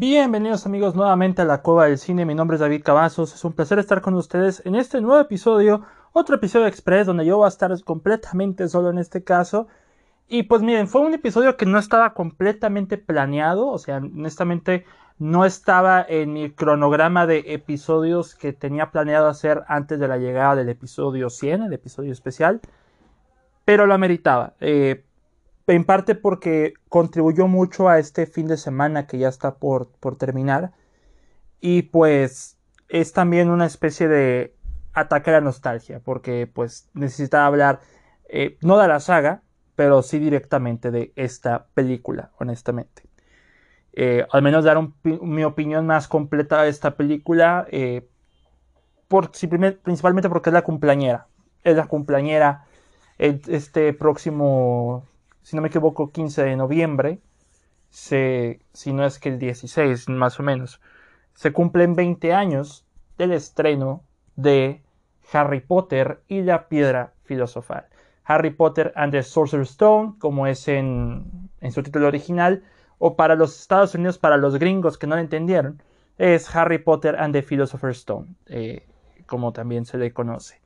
Bienvenidos amigos nuevamente a la Cueva del Cine, mi nombre es David Cavazos, es un placer estar con ustedes en este nuevo episodio, otro episodio express donde yo voy a estar completamente solo en este caso. Y pues miren, fue un episodio que no estaba completamente planeado, o sea, honestamente no estaba en mi cronograma de episodios que tenía planeado hacer antes de la llegada del episodio 100, el episodio especial, pero lo ameritaba. Eh, en parte porque contribuyó mucho a este fin de semana que ya está por, por terminar. Y pues es también una especie de ataque a la nostalgia, porque pues necesitaba hablar eh, no de la saga, pero sí directamente de esta película, honestamente. Eh, al menos dar mi opinión más completa de esta película, eh, principalmente porque es la cumpleañera. Es la cumpleañera este próximo si no me equivoco, 15 de noviembre, si no es que el 16 más o menos, se cumplen 20 años del estreno de Harry Potter y la piedra filosofal. Harry Potter and the Sorcerer's Stone, como es en, en su título original, o para los Estados Unidos, para los gringos que no lo entendieron, es Harry Potter and the Philosopher's Stone, eh, como también se le conoce.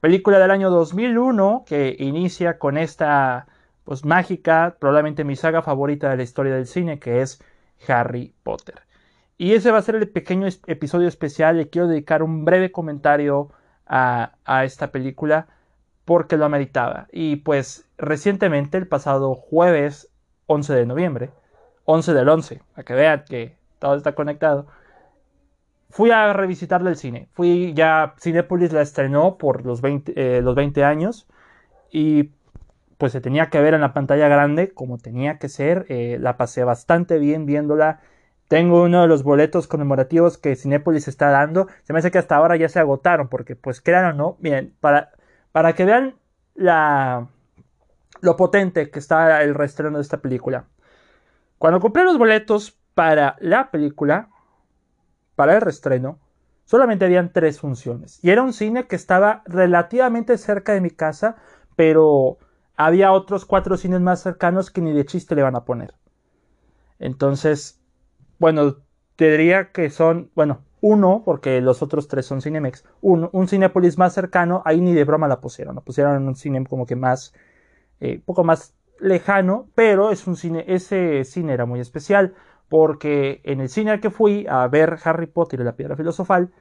Película del año 2001 que inicia con esta pues mágica, probablemente mi saga favorita de la historia del cine, que es Harry Potter. Y ese va a ser el pequeño episodio especial. Le quiero dedicar un breve comentario a, esta película porque lo ameritaba. Y pues recientemente, el pasado jueves 11 de noviembre, 11 del 11, para que vean que todo está conectado, fui a revisitarle el cine. Fui ya, Cinepolis la estrenó por los 20, eh, los 20 años y pues se tenía que ver en la pantalla grande como tenía que ser. Eh, la pasé bastante bien viéndola. Tengo uno de los boletos conmemorativos que Cinepolis está dando. Se me hace que hasta ahora ya se agotaron porque pues crean o no, bien, para, para que vean la, lo potente que está el reestreno de esta película. Cuando compré los boletos para la película, para el reestreno, solamente habían tres funciones. Y era un cine que estaba relativamente cerca de mi casa, pero había otros cuatro cines más cercanos que ni de chiste le van a poner. Entonces, bueno, te diría que son, bueno, uno, porque los otros tres son Cinemex, un, un Cinepolis más cercano, ahí ni de broma la pusieron, la pusieron en un cine como que más, eh, poco más lejano, pero es un cine, ese cine era muy especial, porque en el cine al que fui a ver Harry Potter y la piedra filosofal,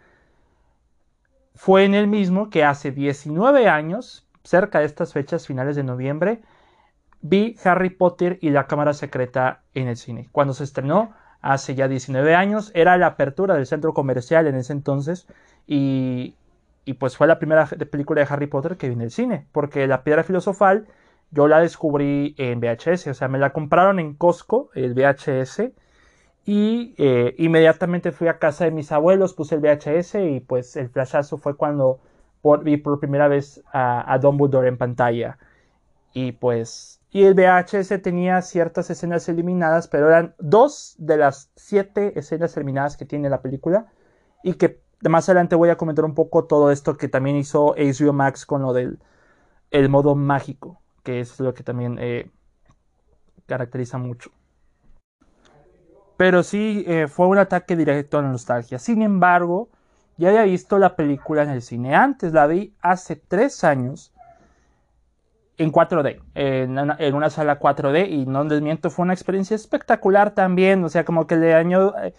fue en el mismo que hace 19 años cerca de estas fechas, finales de noviembre, vi Harry Potter y la Cámara Secreta en el cine. Cuando se estrenó, hace ya 19 años, era la apertura del centro comercial en ese entonces y, y pues fue la primera película de Harry Potter que vi en el cine, porque la piedra filosofal yo la descubrí en VHS, o sea, me la compraron en Costco, el VHS, y eh, inmediatamente fui a casa de mis abuelos, puse el VHS y pues el flashazo fue cuando vi por primera vez a, Dumbledore en pantalla. Y pues, y el VHS tenía ciertas escenas eliminadas, pero eran dos de las siete escenas eliminadas que tiene la película. Y que más adelante voy a comentar un poco todo esto que también hizo HBO Max con lo del el modo mágico, que es lo que también eh, caracteriza mucho. Pero sí, eh, fue un ataque directo a la nostalgia. Sin embargo, ya había visto la película en el cine antes, la vi hace tres años en 4D, en una, sala 4D y no les miento, fue una experiencia espectacular también, o sea, como que le añado, eh,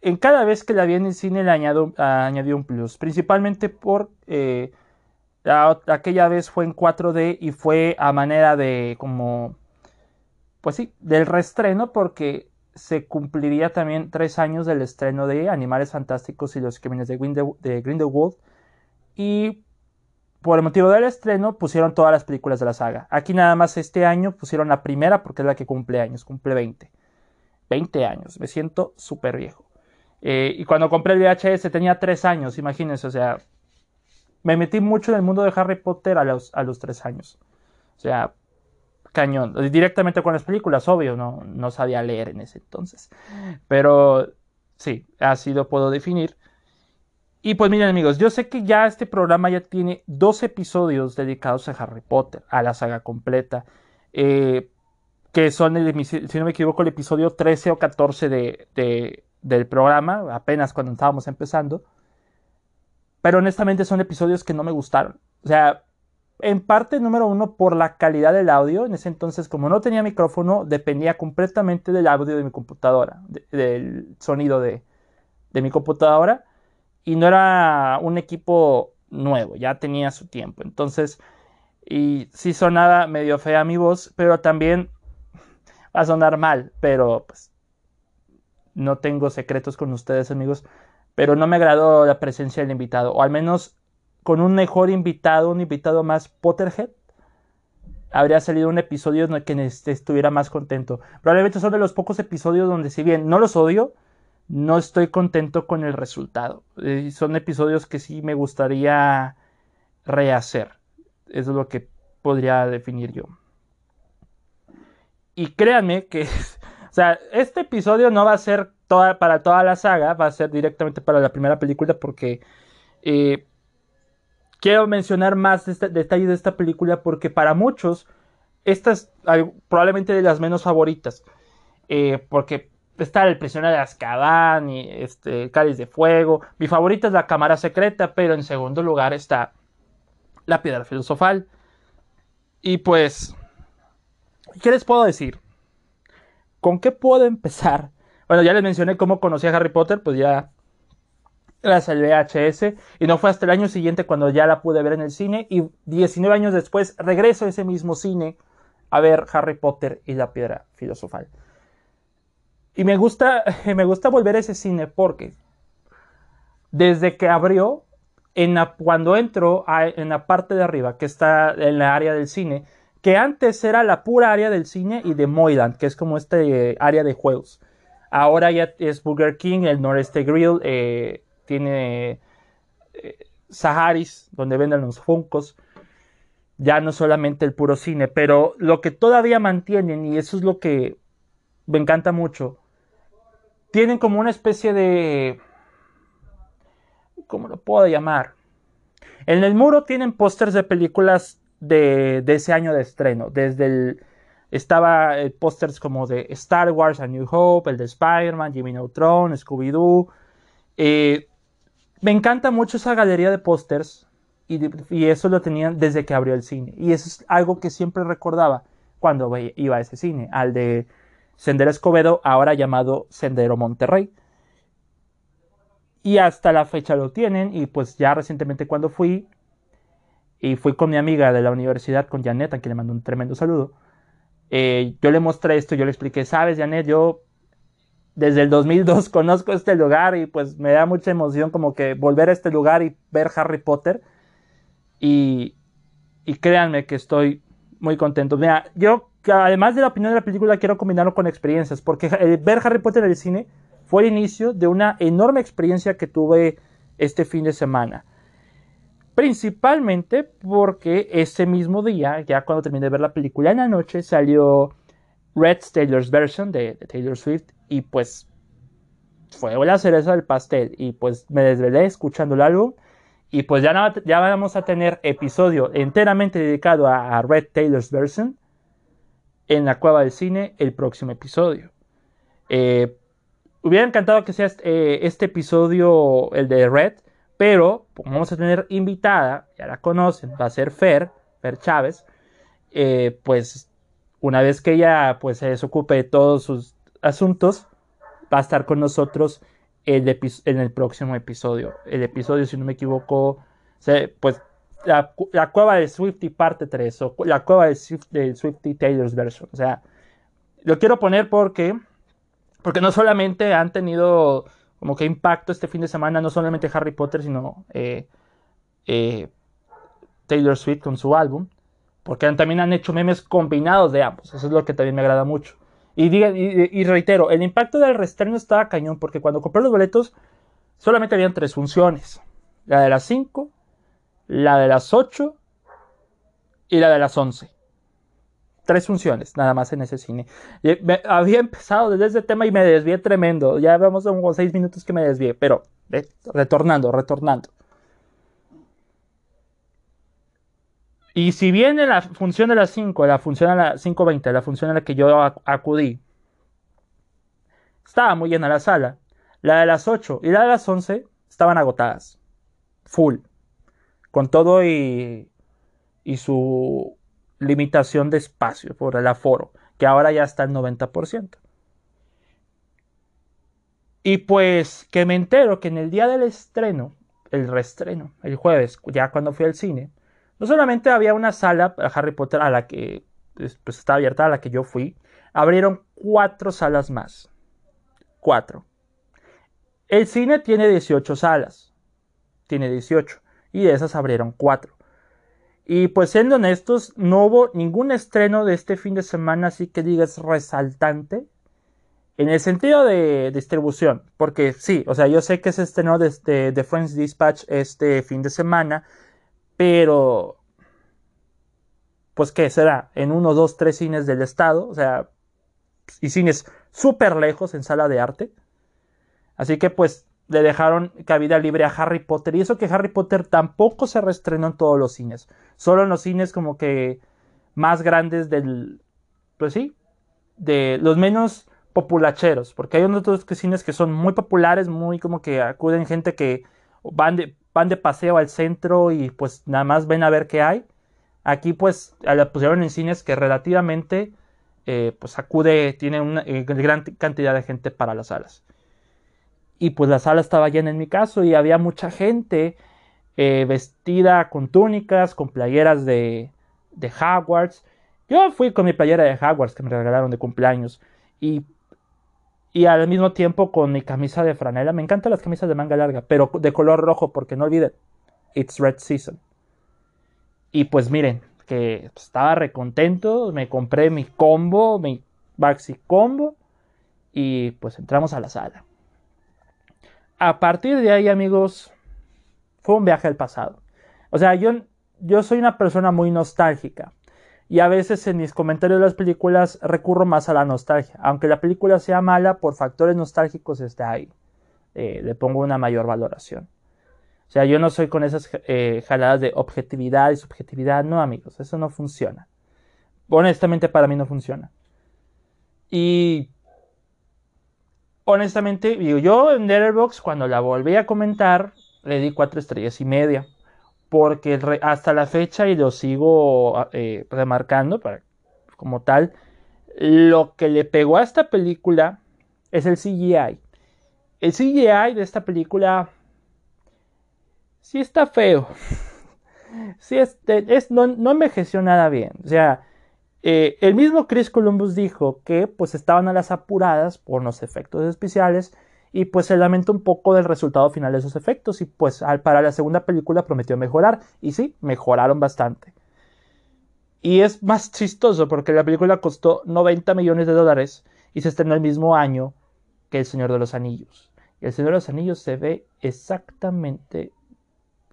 en cada vez que la vi en el cine le añado, añadió un plus, principalmente por eh, aquella vez fue en 4D y fue a manera de como, pues sí, del reestreno porque se cumpliría también tres años del estreno de Animales Fantásticos y los Crímenes de, Grindelwald. Y por el motivo del estreno pusieron todas las películas de la saga. Aquí nada más este año pusieron la primera porque es la que cumple años, cumple 20. 20 años, me siento súper viejo. Eh, y cuando compré el VHS tenía tres años, imagínense, o sea, me metí mucho en el mundo de Harry Potter a los, a los tres años. O sea, cañón. Directamente con las películas, obvio, no, no sabía leer en ese entonces. Pero sí, así lo puedo definir. Y pues miren amigos, yo sé que ya este programa ya tiene dos episodios dedicados a Harry Potter, a la saga completa. Eh, que son, el, si no me equivoco, el episodio 13 o 14 de, del programa, apenas cuando estábamos empezando. Pero honestamente son episodios que no me gustaron. O sea, en parte, número uno, por la calidad del audio. En ese entonces, como no tenía micrófono, dependía completamente del audio de mi computadora, del sonido de, mi computadora. Y no era un equipo nuevo, ya tenía su tiempo. Entonces, y sí sonaba medio fea mi voz, pero también va a sonar mal, pero pues no tengo secretos con ustedes amigos, pero no me agradó la presencia del invitado, o al menos con un mejor invitado, un invitado más Potterhead, habría salido un episodio en el que estuviera más contento. Probablemente son de los pocos episodios donde si bien no los odio, no estoy contento con el resultado. Eh, son episodios que sí me gustaría rehacer. Eso es lo que podría definir yo. Y créanme que, o sea, este episodio no va a ser para toda la saga, va a ser directamente para la primera película porque eh, quiero mencionar más detalles de esta película porque para muchos esta es probablemente de las menos favoritas. Eh, porque está el prisionero de Azkaban y este Cáliz de Fuego. Mi favorita es la Cámara Secreta, pero en segundo lugar está la Piedra Filosofal. Y pues ¿Qué les puedo decir? ¿Con qué puedo empezar? Bueno, ya les mencioné cómo conocí a Harry Potter, pues ya gracias al VHS, y no fue hasta el año siguiente cuando ya la pude ver en el cine, y 19 años después regreso a ese mismo cine a ver Harry Potter y la piedra filosofal. Y me gusta, me gusta volver a ese cine porque desde que abrió, en cuando entro en la parte de arriba, que está en la área del cine, que antes era la pura área del cine y de Moyland, que es como este eh, área de juegos. Ahora ya es Burger King, el Noreste Grill, eh, tiene eh, Saharis, donde venden los Funcos. Ya no solamente el puro cine, pero lo que todavía mantienen, y eso es lo que me encanta mucho, tienen como una especie de... ¿Cómo lo puedo llamar? En el muro tienen pósters de películas de, ese año de estreno. Desde el. Estaba eh, pósters como de Star Wars, A New Hope, el de Spider-Man, Jimmy Neutron, Scooby-Doo. Eh, me encanta mucho esa galería de pósters y, eso lo tenían desde que abrió el cine. Y eso es algo que siempre recordaba cuando iba a ese cine, al de Sendero Escobedo, ahora llamado Sendero Monterrey. Y hasta la fecha lo tienen y pues ya recientemente cuando fui y fui con mi amiga de la universidad, con Janet, a quien le mando un tremendo saludo. Eh, yo le mostré esto, yo le expliqué, sabes, Janet, yo desde el 2002 conozco este lugar y pues me da mucha emoción como que volver a este lugar y ver Harry Potter. Y, y créanme que estoy muy contento. Mira, yo además de la opinión de la película quiero combinarlo con experiencias, porque ver Harry Potter en el cine fue el inicio de una enorme experiencia que tuve este fin de semana. Principalmente porque ese mismo día, ya cuando terminé de ver la película en la noche, salió Red Taylor's version de, Taylor Swift y pues fue la cereza del pastel y pues me desvelé escuchando el álbum y pues ya, ya vamos a tener episodio enteramente dedicado a, Red Taylor's version en la cueva del cine el próximo episodio. Eh, hubiera encantado que sea este, este episodio el de Red pero vamos a tener invitada, ya la conocen, va a ser Fer, Fer Chávez. Eh, pues una vez que ella pues, se desocupe de todos sus asuntos, va a estar con nosotros en el próximo episodio. El episodio, si no me equivoco, pues la, cueva de Swifty parte 3 o la cueva de, Swifty Taylor's version. O sea, lo quiero poner porque, porque no solamente han tenido como que impacto este fin de semana, no solamente Harry Potter, sino eh, eh, Taylor Swift con su álbum, porque también han hecho memes combinados de ambos, eso es lo que también me agrada mucho. Y, y, reitero, el impacto del restreno estaba cañón, porque cuando compré los boletos solamente habían tres funciones, la de las 5, la de las 8 y la de las 11 tres funciones nada más en ese cine. había empezado desde ese tema y me desvié tremendo. Ya vamos a unos seis minutos que me desvié, pero retornando, retornando. Y si bien en la función de las 5, la función a las 5.20, la función a la que yo acudí, estaba muy llena la sala, la de las 8 y la de las 11 estaban agotadas. Full. Con todo y, y su limitación de espacio por el aforo, que ahora ya está al 90%. Y pues que me entero que en el día del estreno, el reestreno, el jueves, ya cuando fui al cine, no solamente había una sala para Harry Potter a la que pues, estaba abierta, a la que yo fui, abrieron cuatro salas más. Cuatro. El cine tiene 18 salas. Tiene 18. Y de esas abrieron cuatro. Y pues siendo honestos, no hubo ningún estreno de este fin de semana así que digas resaltante. En el sentido de distribución, porque sí, o sea, yo sé que se estrenó desde The Friends Dispatch este fin de semana, pero, pues, ¿qué será? En uno, dos, tres cines del estado, o sea, y cines súper lejos en sala de arte. Así que, pues, le dejaron cabida libre a Harry Potter. Y eso que Harry Potter tampoco se reestrenó en todos los cines. Solo en los cines como que más grandes del... Pues sí. De los menos populacheros. Porque hay otros cines que son muy populares, muy como que acuden gente que van de, van de paseo al centro y pues nada más ven a ver qué hay. Aquí pues la pusieron en cines que relativamente eh, pues acude, tiene una eh, gran cantidad de gente para las salas. Y pues la sala estaba llena en mi caso y había mucha gente eh, vestida con túnicas, con playeras de, de Hogwarts. Yo fui con mi playera de Hogwarts que me regalaron de cumpleaños y y al mismo tiempo con mi camisa de franela. Me encantan las camisas de manga larga, pero de color rojo, porque no olviden, it's red season. Y pues miren, que estaba recontento, me compré mi combo, mi Baxi combo, y pues entramos a la sala. A partir de ahí, amigos, fue un viaje al pasado. O sea, yo, yo soy una persona muy nostálgica y a veces en mis comentarios de las películas recurro más a la nostalgia. Aunque la película sea mala, por factores nostálgicos está ahí. Eh, le pongo una mayor valoración. O sea, yo no soy con esas eh, jaladas de objetividad y subjetividad. No, amigos, eso no funciona. Honestamente, para mí no funciona. Y honestamente, digo, yo en Letterboxd, cuando la volví a comentar, le di cuatro estrellas y media porque hasta la fecha, y lo sigo eh, remarcando como tal, lo que le pegó a esta película es el CGI. El CGI de esta película sí está feo. Sí es, no, no, envejeció nada bien. O sea, eh, el mismo Chris Columbus dijo que pues estaban a las apuradas por los efectos especiales y pues se lamenta un poco del resultado final de esos efectos y pues para la segunda película prometió mejorar y sí, mejoraron bastante. Y es más chistoso porque la película costó 90 millones de dólares y se estrenó el mismo año que El Señor de los Anillos. Y El Señor de los Anillos se ve exactamente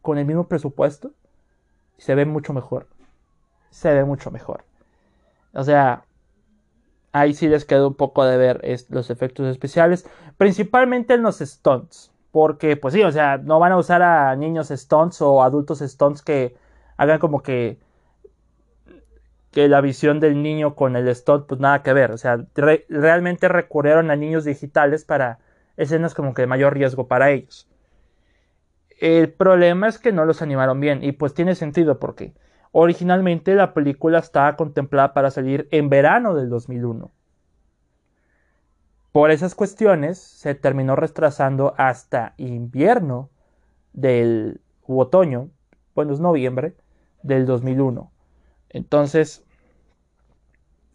con el mismo presupuesto y se ve mucho mejor. Se ve mucho mejor. O sea, ahí sí les quedó un poco de ver los efectos especiales, principalmente en los stunts, porque pues sí, o sea, no van a usar a niños stunts o adultos stunts que hagan como que que la visión del niño con el stunt pues nada que ver, o sea, realmente recurrieron a niños digitales para escenas como que de mayor riesgo para ellos. El problema es que no los animaron bien y pues tiene sentido porque Originalmente la película estaba contemplada para salir en verano del 2001. Por esas cuestiones se terminó retrasando hasta invierno del otoño, bueno es noviembre del 2001. Entonces,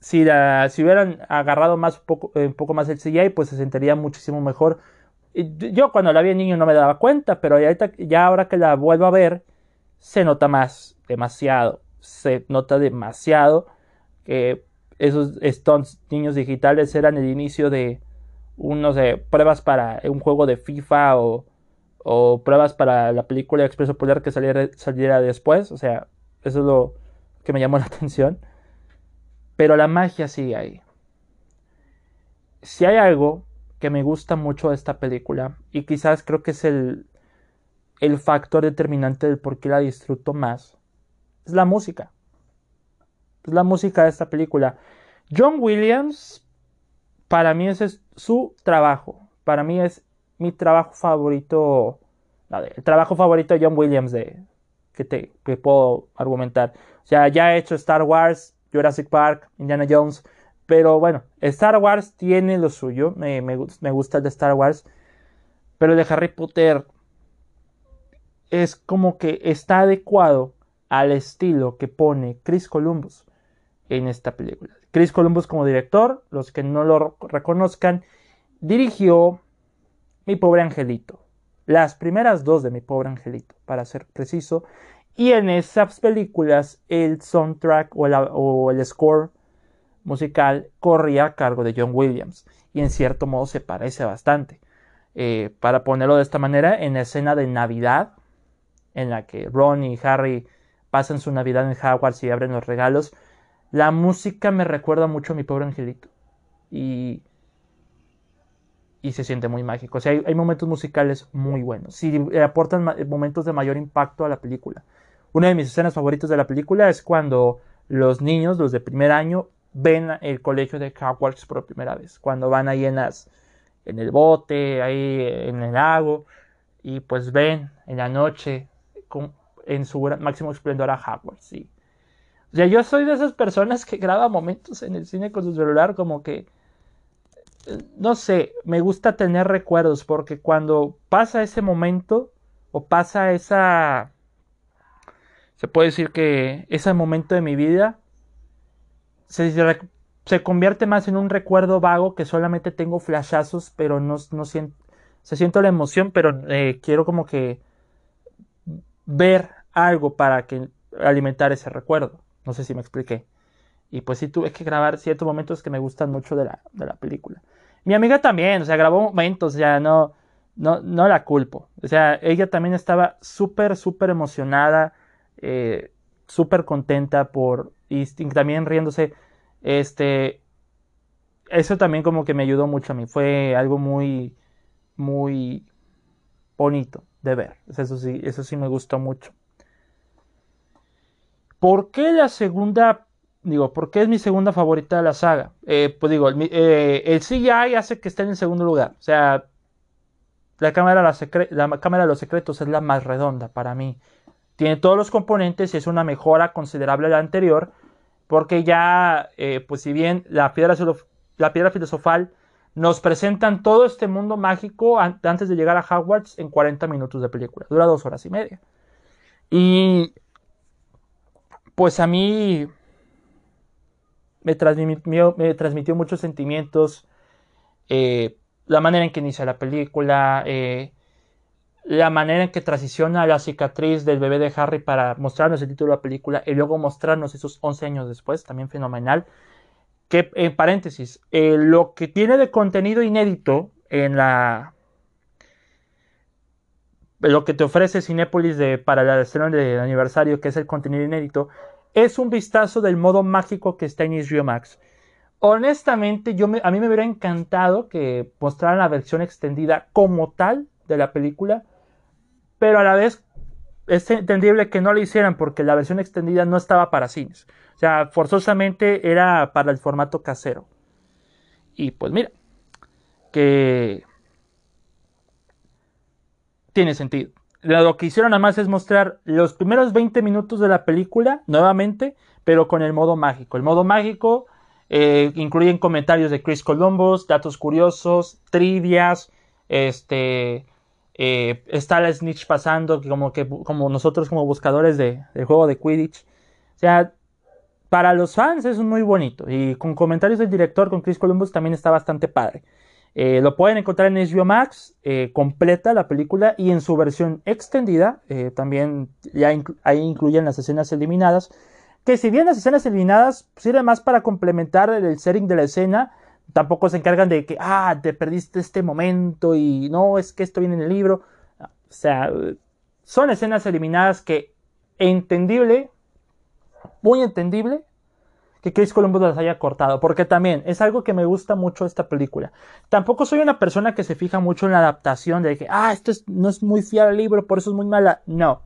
si, si hubieran agarrado más, poco, un poco más el CGI, pues se sentiría muchísimo mejor. Yo cuando la vi en niño no me daba cuenta, pero ya ahora que la vuelvo a ver, se nota más demasiado. Se nota demasiado que esos stunts niños digitales eran el inicio de unos pruebas para un juego de FIFA o, o pruebas para la película Expreso Polar que saliera, saliera después. O sea, eso es lo que me llamó la atención. Pero la magia sigue ahí. Si hay algo que me gusta mucho de esta película, y quizás creo que es el, el factor determinante del por qué la disfruto más, es la música. la música de esta película. John Williams, para mí ese es su trabajo. Para mí es mi trabajo favorito. El trabajo favorito de John Williams de, que, te, puedo argumentar. O sea, ya he hecho Star Wars, Jurassic Park, Indiana Jones. Pero bueno, Star Wars tiene lo suyo. Me, me, me gusta el de Star Wars. Pero el de Harry Potter es como que está adecuado al estilo que pone Chris Columbus en esta película. Chris Columbus como director, los que no lo reconozcan, dirigió Mi pobre angelito. Las primeras dos de Mi pobre angelito, para ser preciso. Y en esas películas el soundtrack o, el score musical corría a cargo de John Williams. Y en cierto modo se parece bastante. Eh, para ponerlo de esta manera, en la escena de Navidad, en la que Ron y Harry pasan su Navidad en Hogwarts y abren los regalos, la música me recuerda mucho a mi pobre angelito. Y, y se siente muy mágico. O sea, hay, momentos musicales muy buenos. Sí, aportan momentos de mayor impacto a la película. Una de mis escenas favoritas de la película es cuando los niños, los de primer año, ven el colegio de Hogwarts por primera vez. Cuando van ahí en, las, en el bote, ahí en el lago, y pues ven en la noche en su máximo esplendor a Hogwarts. Sí. O sea, yo soy de esas personas que graba momentos en el cine con su celular como que, no sé, me gusta tener recuerdos porque cuando pasa ese momento o pasa esa, se puede decir que ese momento de mi vida se, se convierte más en un recuerdo vago que solamente tengo flashazos, pero no, no siento, se siento la emoción, pero eh, quiero como que ver algo para que alimentar ese recuerdo. No sé si me expliqué. Y pues sí tuve que grabar ciertos momentos que me gustan mucho de la, de la película. Mi amiga también, o sea, grabó momentos, sea, no, no, no la culpo. O sea, ella también estaba súper, súper emocionada, eh, súper contenta por, y también riéndose, este, eso también como que me ayudó mucho a mí. Fue algo muy, muy bonito de ver. Eso sí, eso sí me gustó mucho. ¿Por qué la segunda, digo, por qué es mi segunda favorita de la saga? Eh, pues digo, el, eh, CGI hace que esté en segundo lugar. O sea, la cámara, la, cámara de los secretos es la más redonda para mí. Tiene todos los componentes y es una mejora considerable de la anterior. Porque ya, eh, pues si bien la piedra, la piedra filosofal nos presentan todo este mundo mágico antes de llegar a Hogwarts en 40 minutos de película. Dura dos horas y media. Y pues a mí me transmitió, muchos sentimientos. Eh, la manera en que inicia la película, eh, la manera en que transiciona la cicatriz del bebé de Harry para mostrarnos el título de la película y luego mostrarnos esos 11 años después, también fenomenal que, en paréntesis, eh, lo que tiene de contenido inédito en la... Lo que te ofrece Cinepolis de, para la escena de aniversario, que es el contenido inédito, es un vistazo del modo mágico que está en HBO Max. Honestamente, yo a mí me hubiera encantado que mostraran la versión extendida como tal de la película, pero a la vez es entendible que no lo hicieran porque la versión extendida no estaba para cines. O sea, forzosamente era para el formato casero. Y pues mira, que tiene sentido. Lo que hicieron nada más es mostrar los primeros 20 minutos de la película nuevamente, pero con el modo mágico. El modo mágico eh, incluyen comentarios de Chris Columbus, datos curiosos, trivias, este, eh, está la snitch pasando como que como nosotros como buscadores de, del juego de Quidditch. O sea, para los fans es muy bonito. Y con comentarios del director, con Chris Columbus, también está bastante padre. Eh, lo pueden encontrar en HBO Max, eh, completa la película y en su versión extendida. Eh, también ya ahí incluyen las escenas eliminadas. Que si bien las escenas eliminadas sirven más para complementar el setting de la escena, tampoco se encargan de que, ah, te perdiste este momento y no, es que esto viene en el libro. O sea, son escenas eliminadas que, entendible, muy entendible que Chris Columbus las haya cortado, porque también es algo que me gusta mucho esta película. Tampoco soy una persona que se fija mucho en la adaptación de que, ah, esto no es muy fiel al libro, por eso es muy mala. No.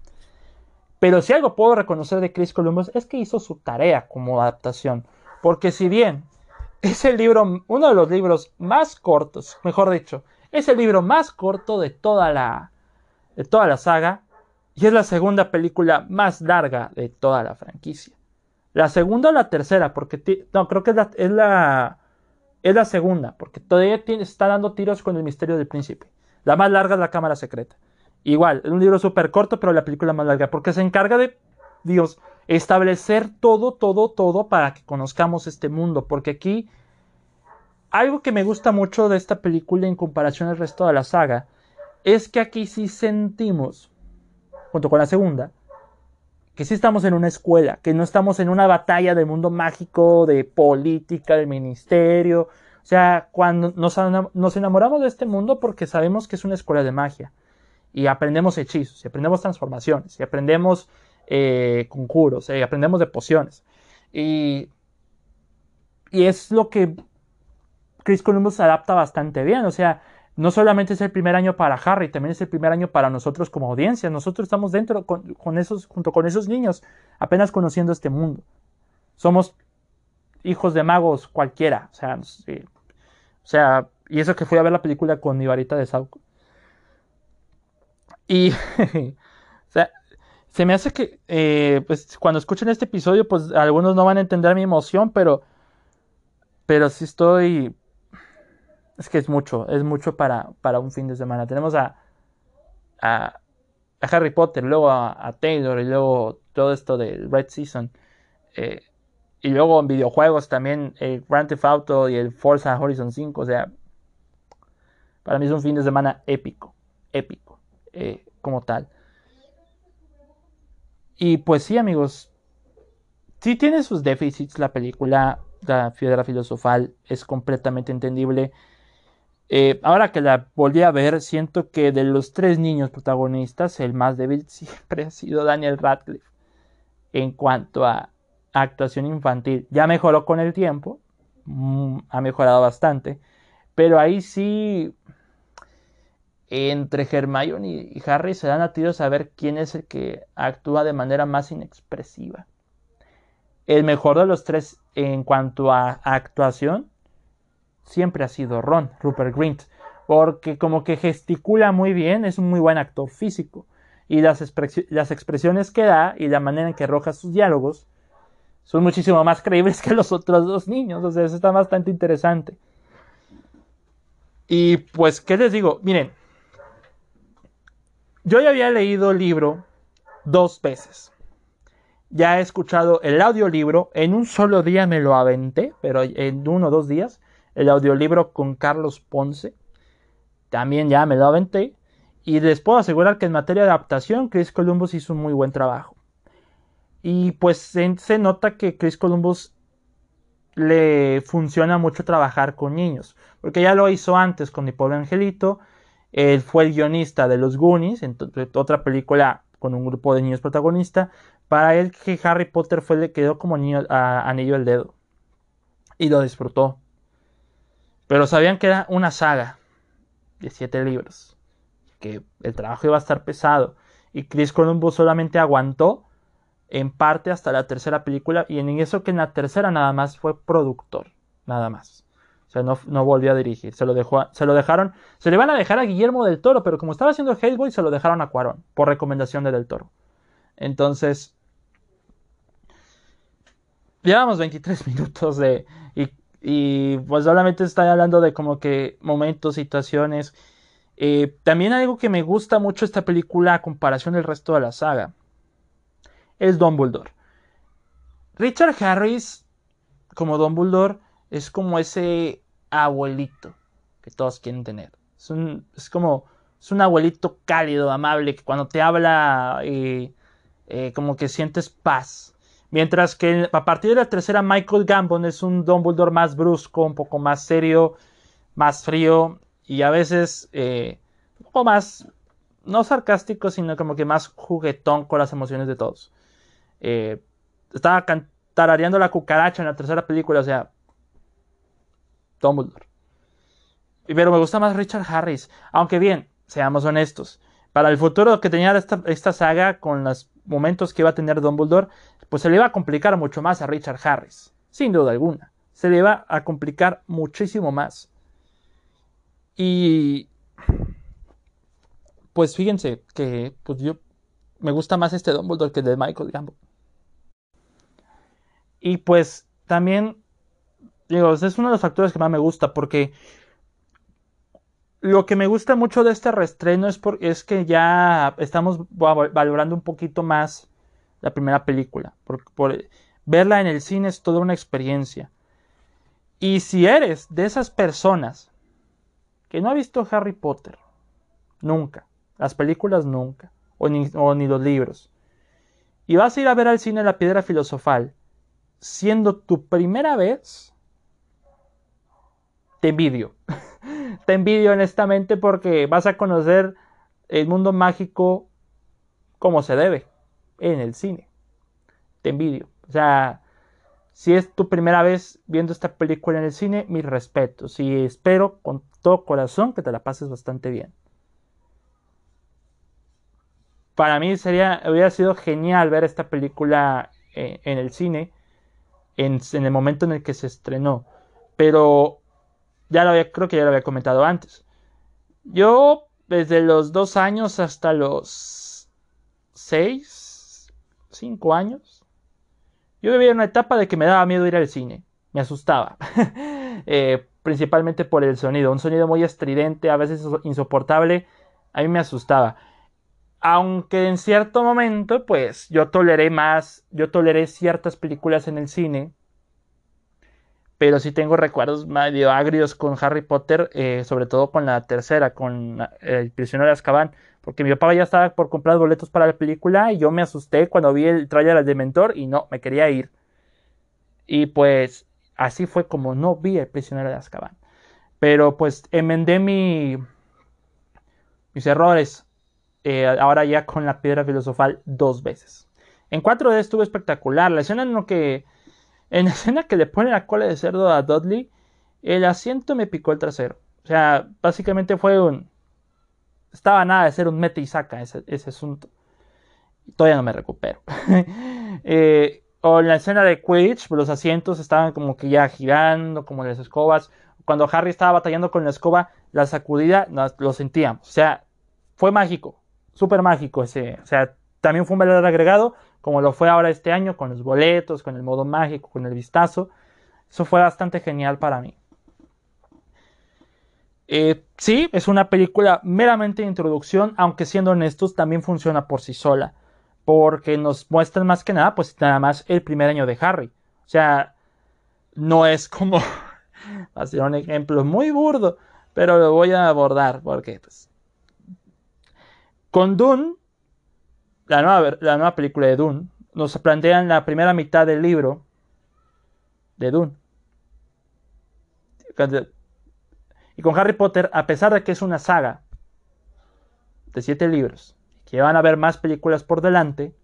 Pero si algo puedo reconocer de Chris Columbus es que hizo su tarea como adaptación. Porque si bien es el libro, uno de los libros más cortos, mejor dicho, es el libro más corto de toda la, de toda la saga y es la segunda película más larga de toda la franquicia. La segunda o la tercera, porque no, creo que es la, es la, es la segunda, porque todavía tiene, está dando tiros con el misterio del príncipe. La más larga es la cámara secreta. Igual, es un libro súper corto, pero la película más larga, porque se encarga de, Dios, establecer todo, todo, todo para que conozcamos este mundo, porque aquí algo que me gusta mucho de esta película en comparación al resto de la saga es que aquí sí sentimos, junto con la segunda, que sí estamos en una escuela, que no estamos en una batalla del mundo mágico, de política, del ministerio. O sea, cuando nos, enamoramos de este mundo porque sabemos que es una escuela de magia. Y aprendemos hechizos, y aprendemos transformaciones, y aprendemos eh, conjuros, y aprendemos de pociones. Y, y es lo que Chris Columbus adapta bastante bien. O sea, no solamente es el primer año para Harry, también es el primer año para nosotros como audiencia. Nosotros estamos dentro con, esos, junto con esos niños, apenas conociendo este mundo. Somos hijos de magos cualquiera. O sea, o sea, y eso que fui a ver la película con mi varita de Sauco. Y, o sea, se me hace que, eh, pues, cuando escuchen este episodio, pues, algunos no van a entender mi emoción, pero, pero sí estoy es que es mucho, es mucho para, para un fin de semana. Tenemos a, a, Harry Potter, luego a, Taylor y luego todo esto del Red Season. Eh, y luego en videojuegos también el Grand Theft Auto y el Forza Horizon 5. O sea, para mí es un fin de semana épico, épico, eh, como tal. Y pues sí, amigos, sí tiene sus déficits la película, la piedra filosofal, es completamente entendible. Eh, ahora que la volví a ver, siento que de los tres niños protagonistas, el más débil siempre ha sido Daniel Radcliffe. En cuanto a actuación infantil, ya mejoró con el tiempo, mm, ha mejorado bastante, pero ahí sí, entre Hermione y Harry se dan a tiros a ver quién es el que actúa de manera más inexpresiva. El mejor de los tres en cuanto a actuación siempre ha sido Ron, Rupert Grint, porque como que gesticula muy bien, es un muy buen actor físico. Y las, expresiones que da y la manera en que arroja sus diálogos son muchísimo más creíbles que los otros dos niños. O sea, eso está bastante interesante. Y pues, ¿qué les digo? Miren, yo ya había leído el libro dos veces. Ya he escuchado el audiolibro, en un solo día me lo aventé, pero en uno o dos días el audiolibro con Carlos Ponce. También ya me lo aventé. Y les puedo asegurar que en materia de adaptación, Chris Columbus hizo un muy buen trabajo. Y pues se, nota que Chris Columbus le funciona mucho trabajar con niños. Porque ya lo hizo antes con Mi Pobre Angelito. Él fue el guionista de Los Goonies, otra película con un grupo de niños protagonista. Para él que Harry Potter fue le quedó como niño, anillo el dedo. Y lo disfrutó. Pero sabían que era una saga de siete libros. Que el trabajo iba a estar pesado. Y Chris Columbus solamente aguantó en parte hasta la tercera película. Y en eso que en la tercera nada más fue productor. Nada más. O sea, no, no volvió a dirigir. Se lo, dejó se lo dejaron. Se le van a dejar a Guillermo del Toro. Pero como estaba haciendo Hellboy, se lo dejaron a Cuarón. Por recomendación de del Toro. Entonces. Llevamos 23 minutos de, y pues solamente estoy hablando de como que momentos, situaciones. Eh, también algo que me gusta mucho esta película a comparación del resto de la saga es Dumbledore. Richard Harris como Dumbledore es como ese abuelito que todos quieren tener. Es, un, es como es un abuelito cálido, amable, que cuando te habla eh, eh, como que sientes paz. Mientras que a partir de la tercera, Michael Gambon es un Dumbledore más brusco, un poco más serio, más frío y a veces eh, un poco más, no sarcástico, sino como que más juguetón con las emociones de todos. Eh, estaba tarareando la cucaracha en la tercera película, o sea, Dumbledore. Pero me gusta más Richard Harris, aunque bien, seamos honestos. Para el futuro que tenía esta, esta saga con las momentos que iba a tener Dumbledore, pues se le iba a complicar mucho más a Richard Harris, sin duda alguna. Se le iba a complicar muchísimo más. Y pues fíjense que pues yo me gusta más este Dumbledore que el de Michael Gambon. Y pues también, digo, es uno de los factores que más me gusta porque lo que me gusta mucho de este restreno es, es que ya estamos valorando un poquito más la primera película. Por, verla en el cine es toda una experiencia. Y si eres de esas personas que no ha visto Harry Potter, nunca, las películas nunca, o ni, o ni los libros, y vas a ir a ver al cine La Piedra Filosofal, siendo tu primera vez, te envidio. te envidio honestamente porque vas a conocer el mundo mágico como se debe en el cine. Te envidio. O sea, si es tu primera vez viendo esta película en el cine, mis respetos. Y espero con todo corazón que te la pases bastante bien. Para mí sería, hubiera sido genial ver esta película eh, en el cine en, el momento en el que se estrenó. Pero ya lo había, creo que ya lo había comentado antes. Yo, desde los dos años hasta los seis, cinco años, yo vivía una etapa de que me daba miedo ir al cine. Me asustaba. Eh, principalmente por el sonido. Un sonido muy estridente, a veces insoportable. A mí me asustaba. Aunque en cierto momento, pues yo toleré más, yo toleré ciertas películas en el cine pero sí tengo recuerdos medio agrios con Harry Potter, eh, sobre todo con la tercera, con El prisionero de Azkaban, porque mi papá ya estaba por comprar boletos para la película y yo me asusté cuando vi el trailer al Dementor y no, me quería ir. Y pues así fue como no vi El prisionero de Azkaban. Pero pues enmendé mi, mis errores, eh, ahora ya con la piedra filosofal dos veces. En 4D estuvo espectacular, la escena en lo que en la escena que le pone la cola de cerdo a Dudley, el asiento me picó el trasero. O sea, básicamente fue un... Estaba nada de ser un mete y saca ese, asunto. Y todavía no me recupero. eh, o en la escena de Quidditch, los asientos estaban como que ya girando, como las escobas. Cuando Harry estaba batallando con la escoba, la sacudida, lo sentíamos. O sea, fue mágico, súper mágico ese. O sea, también fue un valor agregado, como lo fue ahora este año, con los boletos, con el modo mágico, con el vistazo. Eso fue bastante genial para mí. Eh, sí, es una película meramente de introducción, aunque siendo honestos, también funciona por sí sola. Porque nos muestran más que nada, pues nada más el primer año de Harry. O sea, no es como. va a ser un ejemplo muy burdo, pero lo voy a abordar porque, pues. Con Dune la nueva, la nueva película de Dune, nos plantean la primera mitad del libro de Dune. Y con Harry Potter, a pesar de que es una saga de siete libros, que van a haber más películas por delante,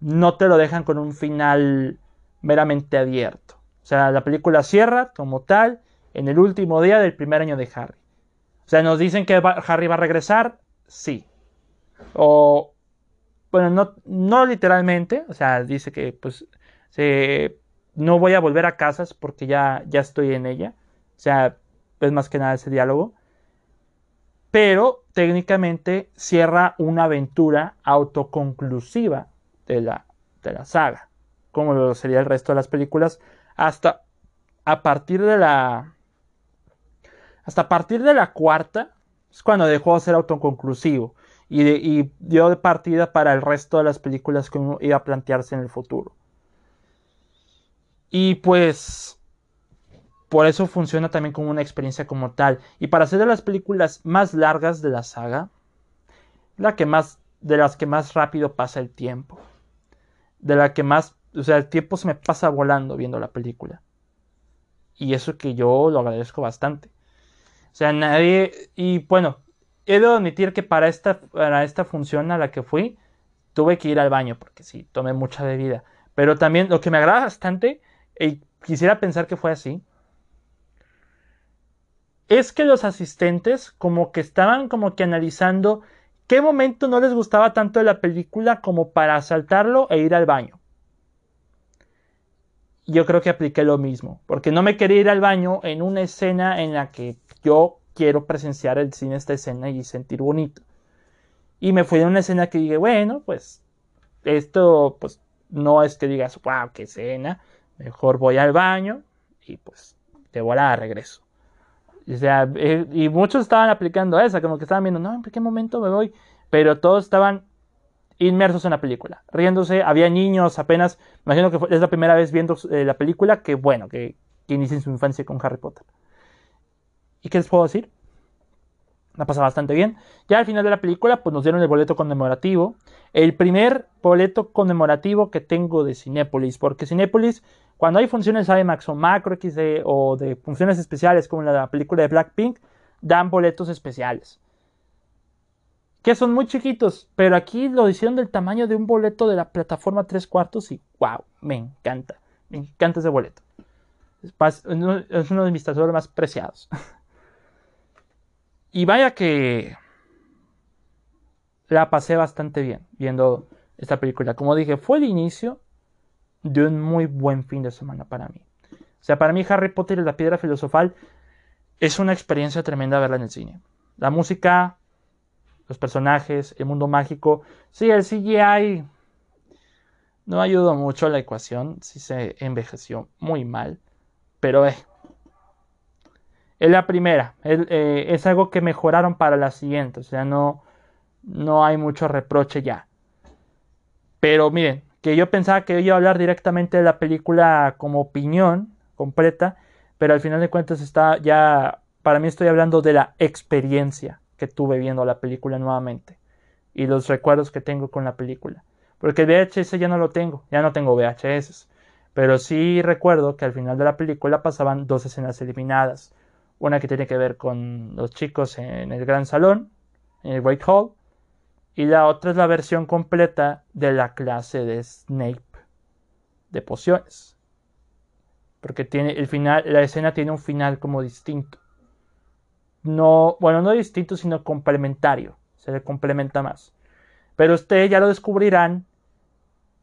no te lo dejan con un final meramente abierto. O sea, la película cierra como tal en el último día del primer año de Harry. O sea, nos dicen que Harry va a regresar, sí. O bueno, no, no literalmente, o sea, dice que pues no voy a volver a casas porque ya, ya estoy en ella. O sea, es más que nada ese diálogo. Pero técnicamente cierra una aventura autoconclusiva de la, de la saga, como lo sería el resto de las películas, hasta a partir de la... Hasta a partir de la cuarta es cuando dejó de ser autoconclusivo y, dio de partida para el resto de las películas que iba a plantearse en el futuro. Y pues por eso funciona también como una experiencia como tal. Y para ser de las películas más largas de la saga, la que más, de las que más rápido pasa el tiempo. De la que más, o sea, el tiempo se me pasa volando viendo la película. Y eso que yo lo agradezco bastante. O sea, nadie, y bueno, he de admitir que para esta, para esta función a la que fui, tuve que ir al baño, porque sí, tomé mucha bebida. Pero también lo que me agrada bastante, y quisiera pensar que fue así, es que los asistentes como que estaban como que analizando ¿qué momento no les gustaba tanto de la película como para saltarlo e ir al baño? Yo creo que apliqué lo mismo, porque no me quería ir al baño en una escena en la que yo quiero presenciar el cine esta escena y sentir bonito. Y me fui a una escena que dije, bueno, pues esto pues no es que digas, wow, qué escena, mejor voy al baño y pues de volada regreso. O sea, eh, y muchos estaban aplicando esa, como que estaban viendo, no, ¿en qué momento me voy? Pero todos estaban inmersos en la película, riéndose, había niños apenas, imagino que es la primera vez viendo eh, la película, que bueno, que, que inicien su infancia con Harry Potter. ¿Y qué les puedo decir? La pasa bastante bien. Ya al final de la película, pues nos dieron el boleto conmemorativo. El primer boleto conmemorativo que tengo de Cinépolis. Porque Cinépolis, cuando hay funciones IMAX o Macro XD o de funciones especiales como la película de Blackpink, dan boletos especiales. Que son muy chiquitos. Pero aquí lo hicieron del tamaño de un boleto de la plataforma 3 cuartos. Y wow, me encanta. Me encanta ese boleto. Es uno de mis tesoros más preciados. Y vaya que la pasé bastante bien viendo esta película. Como dije, fue el inicio de un muy buen fin de semana para mí. O sea, para mí Harry Potter y la piedra filosofal es una experiencia tremenda verla en el cine. La música, los personajes, el mundo mágico. Sí, el CGI no ayudó mucho a la ecuación. Sí se envejeció muy mal. Pero eh, es la primera. Eh, es, algo que mejoraron para la siguiente. O sea, no, no hay mucho reproche ya. Pero miren, que yo pensaba que iba a hablar directamente de la película como opinión completa. Pero al final de cuentas está ya. Para mí estoy hablando de la experiencia que tuve viendo la película nuevamente. Y los recuerdos que tengo con la película. Porque el VHS ya no lo tengo. Ya no tengo VHS. Pero sí recuerdo que al final de la película pasaban dos escenas eliminadas una que tiene que ver con los chicos en el gran salón, en el White Hall. Y la otra es la versión completa de la clase de Snape de pociones. Porque tiene el final, la escena tiene un final como distinto. No, bueno, no distinto, sino complementario. Se le complementa más. Pero ustedes ya lo descubrirán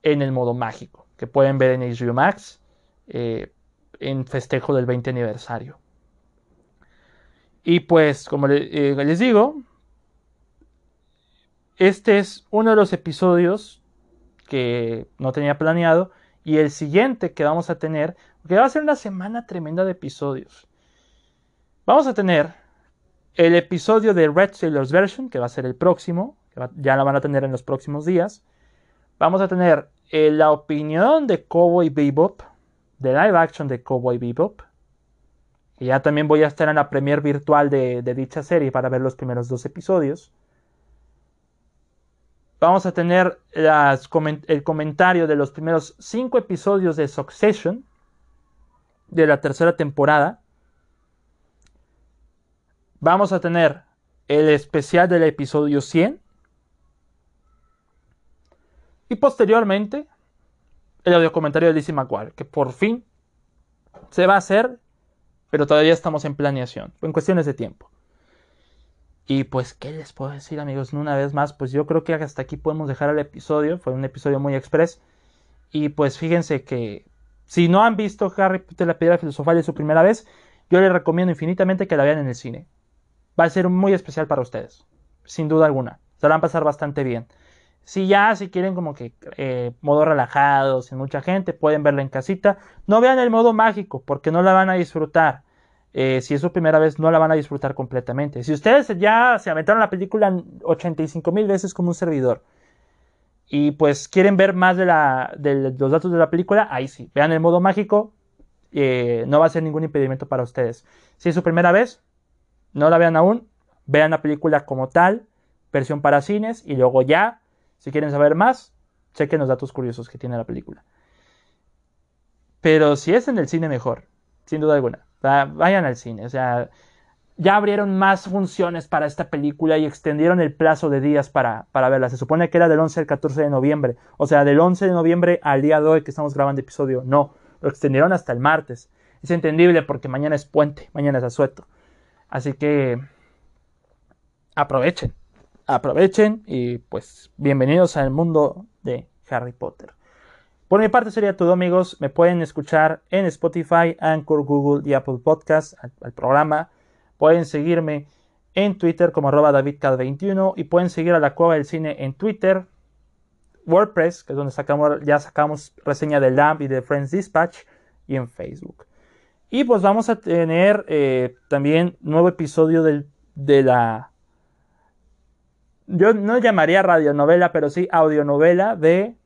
en el modo mágico, que pueden ver en HBO Max eh, en festejo del 20 aniversario. Y pues, como eh, les digo, este es uno de los episodios que no tenía planeado. Y el siguiente que vamos a tener, que va a ser una semana tremenda de episodios. Vamos a tener el episodio de Red Sailor's Version, que va a ser el próximo, ya lo van a tener en los próximos días. Vamos a tener eh, la opinión de Cowboy Bebop, de live action de Cowboy Bebop. Y ya también voy a estar en la premier virtual de, dicha serie para ver los primeros dos episodios. Vamos a tener el comentario de los primeros cinco episodios de Succession de la tercera temporada. Vamos a tener el especial del episodio 100. Y posteriormente, el audio comentario de Lizzie McGuire, que por fin se va a hacer pero todavía estamos en planeación, en cuestiones de tiempo. Y pues, ¿qué les puedo decir, amigos? Una vez más, pues yo creo que hasta aquí podemos dejar el episodio. Fue un episodio muy express. Y pues fíjense que si no han visto Harry Potter la piedra filosofal de su primera vez, yo les recomiendo infinitamente que la vean en el cine. Va a ser muy especial para ustedes, sin duda alguna. Se la van a pasar bastante bien. Si ya, si quieren como que eh, modo relajado, sin mucha gente, pueden verla en casita. No vean el modo mágico, porque no la van a disfrutar. Eh, si es su primera vez, no la van a disfrutar completamente. Si ustedes ya se aventaron la película 85 mil veces como un servidor y pues quieren ver más de, la, de los datos de la película, ahí sí, vean el modo mágico, eh, no va a ser ningún impedimento para ustedes. Si es su primera vez, no la vean aún, vean la película como tal, versión para cines y luego ya si quieren saber más, chequen los datos curiosos que tiene la película. Pero si es en el cine, mejor, sin duda alguna. Vayan al cine, o sea, ya abrieron más funciones para esta película y extendieron el plazo de días para, para verla. Se supone que era del 11 al 14 de noviembre, o sea, del 11 de noviembre al día de hoy que estamos grabando episodio. No, lo extendieron hasta el martes. Es entendible porque mañana es puente, mañana es asueto. Así que aprovechen aprovechen y pues bienvenidos al mundo de Harry Potter. Por mi parte sería todo amigos, me pueden escuchar en Spotify, Anchor, Google y Apple Podcast al, programa. Pueden seguirme en Twitter como arroba davidcad21 y pueden seguir a la Cueva del Cine en Twitter, WordPress, que es donde sacamos, ya sacamos reseña de Lamp y de Friends Dispatch, y en Facebook. Y pues vamos a tener eh, también nuevo episodio de la... Yo no llamaría radionovela, pero sí audionovela de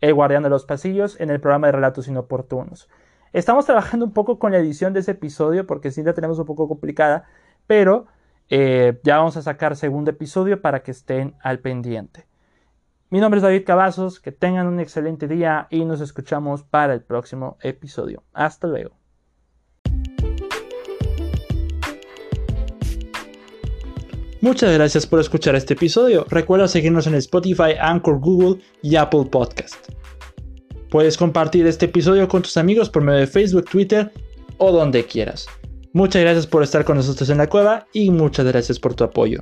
El Guardián de los Pasillos en el programa de Relatos Inoportunos. Estamos trabajando un poco con la edición de ese episodio porque sí la tenemos un poco complicada, pero eh, ya vamos a sacar segundo episodio para que estén al pendiente. Mi nombre es David Cavazos, que tengan un excelente día y nos escuchamos para el próximo episodio. Hasta luego. Muchas gracias por escuchar este episodio. Recuerda seguirnos en Spotify, Anchor, Google y Apple Podcast. Puedes compartir este episodio con tus amigos por medio de Facebook, Twitter o donde quieras. Muchas gracias por estar con nosotros en la cueva y muchas gracias por tu apoyo.